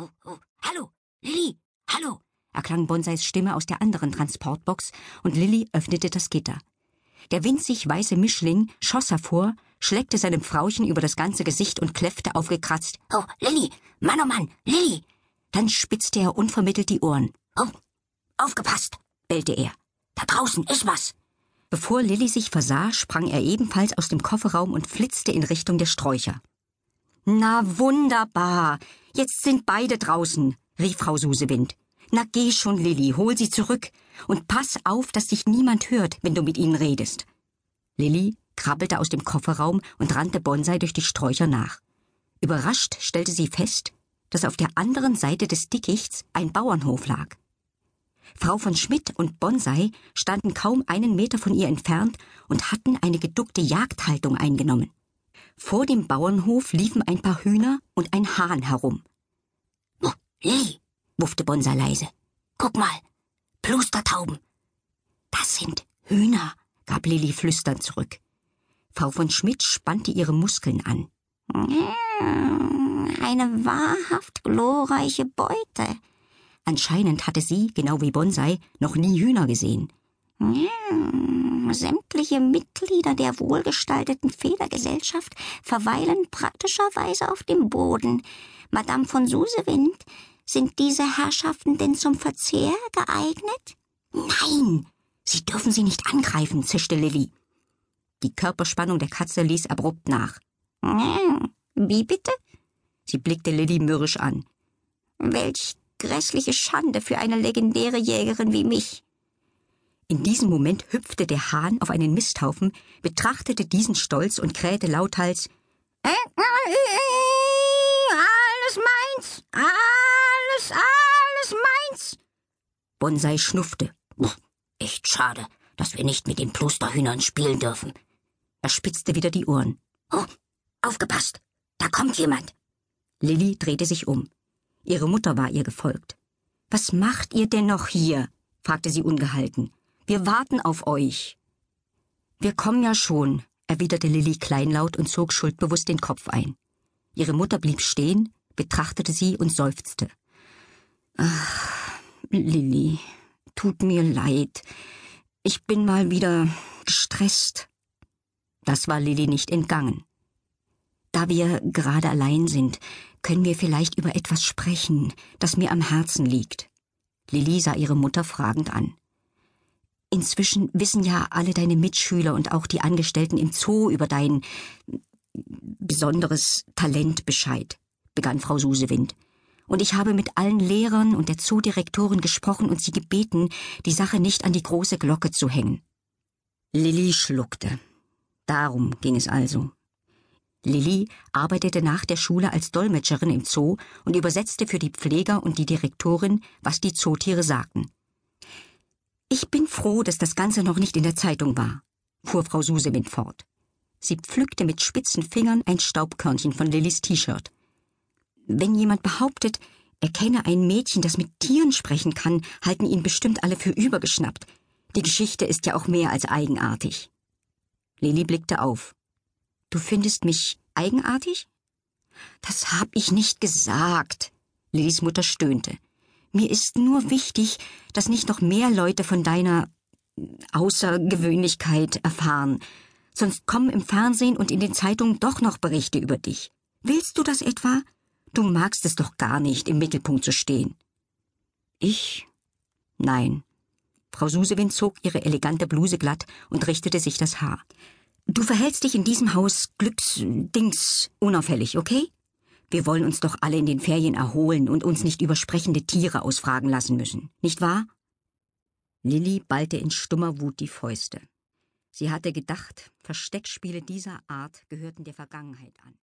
Oh, oh, hallo, Lilly, hallo, erklang Bonsais Stimme aus der anderen Transportbox und Lilly öffnete das Gitter. Der winzig weiße Mischling schoss hervor, schleckte seinem Frauchen über das ganze Gesicht und kläffte aufgekratzt. Oh, Lilly, Mann, oh Mann, Lilly! Dann spitzte er unvermittelt die Ohren. Oh, aufgepasst, bellte er. Da draußen ist was. Bevor Lilly sich versah, sprang er ebenfalls aus dem Kofferraum und flitzte in Richtung der Sträucher. Na wunderbar. Jetzt sind beide draußen, rief Frau Susewind. Na geh schon, Lilly, hol sie zurück und pass auf, dass dich niemand hört, wenn du mit ihnen redest. Lilly krabbelte aus dem Kofferraum und rannte Bonsai durch die Sträucher nach. Überrascht stellte sie fest, dass auf der anderen Seite des Dickichts ein Bauernhof lag. Frau von Schmidt und Bonsai standen kaum einen Meter von ihr entfernt und hatten eine geduckte Jagdhaltung eingenommen. Vor dem Bauernhof liefen ein paar Hühner und ein Hahn herum. Oh, Lilly, wuffte Bonsa leise. Guck mal, Plustertauben. Das sind Hühner, gab Lilly flüsternd zurück. Frau von Schmidt spannte ihre Muskeln an. Eine wahrhaft glorreiche Beute. Anscheinend hatte sie, genau wie Bonsai, noch nie Hühner gesehen. Sämtliche Mitglieder der wohlgestalteten Federgesellschaft verweilen praktischerweise auf dem Boden. Madame von Susewind, sind diese Herrschaften denn zum Verzehr geeignet? Nein, Sie dürfen sie nicht angreifen, zischte Lilly. Die Körperspannung der Katze ließ abrupt nach. Wie bitte? Sie blickte Lilly mürrisch an. Welch grässliche Schande für eine legendäre Jägerin wie mich. In diesem Moment hüpfte der Hahn auf einen Misthaufen, betrachtete diesen stolz und krähte lauthals äh, äh, äh, Alles meins, alles, alles meins. Bonsai schnuffte. Echt schade, dass wir nicht mit den Plusterhühnern spielen dürfen. Er spitzte wieder die Ohren. Oh, aufgepasst, da kommt jemand. Lilly drehte sich um. Ihre Mutter war ihr gefolgt. Was macht ihr denn noch hier? fragte sie ungehalten. Wir warten auf euch. Wir kommen ja schon, erwiderte Lilly kleinlaut und zog schuldbewusst den Kopf ein. Ihre Mutter blieb stehen, betrachtete sie und seufzte. Ach, Lilly, tut mir leid. Ich bin mal wieder gestresst. Das war Lilly nicht entgangen. Da wir gerade allein sind, können wir vielleicht über etwas sprechen, das mir am Herzen liegt. Lilly sah ihre Mutter fragend an. Inzwischen wissen ja alle deine Mitschüler und auch die Angestellten im Zoo über dein besonderes Talent Bescheid, begann Frau Susewind. Und ich habe mit allen Lehrern und der Zoodirektorin gesprochen und sie gebeten, die Sache nicht an die große Glocke zu hängen. Lilly schluckte. Darum ging es also. Lilly arbeitete nach der Schule als Dolmetscherin im Zoo und übersetzte für die Pfleger und die Direktorin, was die Zootiere sagten. Ich bin froh, dass das Ganze noch nicht in der Zeitung war, fuhr Frau Susewind fort. Sie pflückte mit spitzen Fingern ein Staubkörnchen von Lillys T-Shirt. Wenn jemand behauptet, er kenne ein Mädchen, das mit Tieren sprechen kann, halten ihn bestimmt alle für übergeschnappt. Die Geschichte ist ja auch mehr als eigenartig. Lilly blickte auf. Du findest mich eigenartig? Das hab ich nicht gesagt. Lillys Mutter stöhnte. Mir ist nur wichtig, dass nicht noch mehr Leute von deiner Außergewöhnlichkeit erfahren. Sonst kommen im Fernsehen und in den Zeitungen doch noch Berichte über dich. Willst du das etwa? Du magst es doch gar nicht, im Mittelpunkt zu stehen. Ich? Nein. Frau Susewind zog ihre elegante Bluse glatt und richtete sich das Haar. Du verhältst dich in diesem Haus Glücksdings unauffällig, okay? Wir wollen uns doch alle in den Ferien erholen und uns nicht über sprechende Tiere ausfragen lassen müssen, nicht wahr? Lilly ballte in stummer Wut die Fäuste. Sie hatte gedacht, Versteckspiele dieser Art gehörten der Vergangenheit an.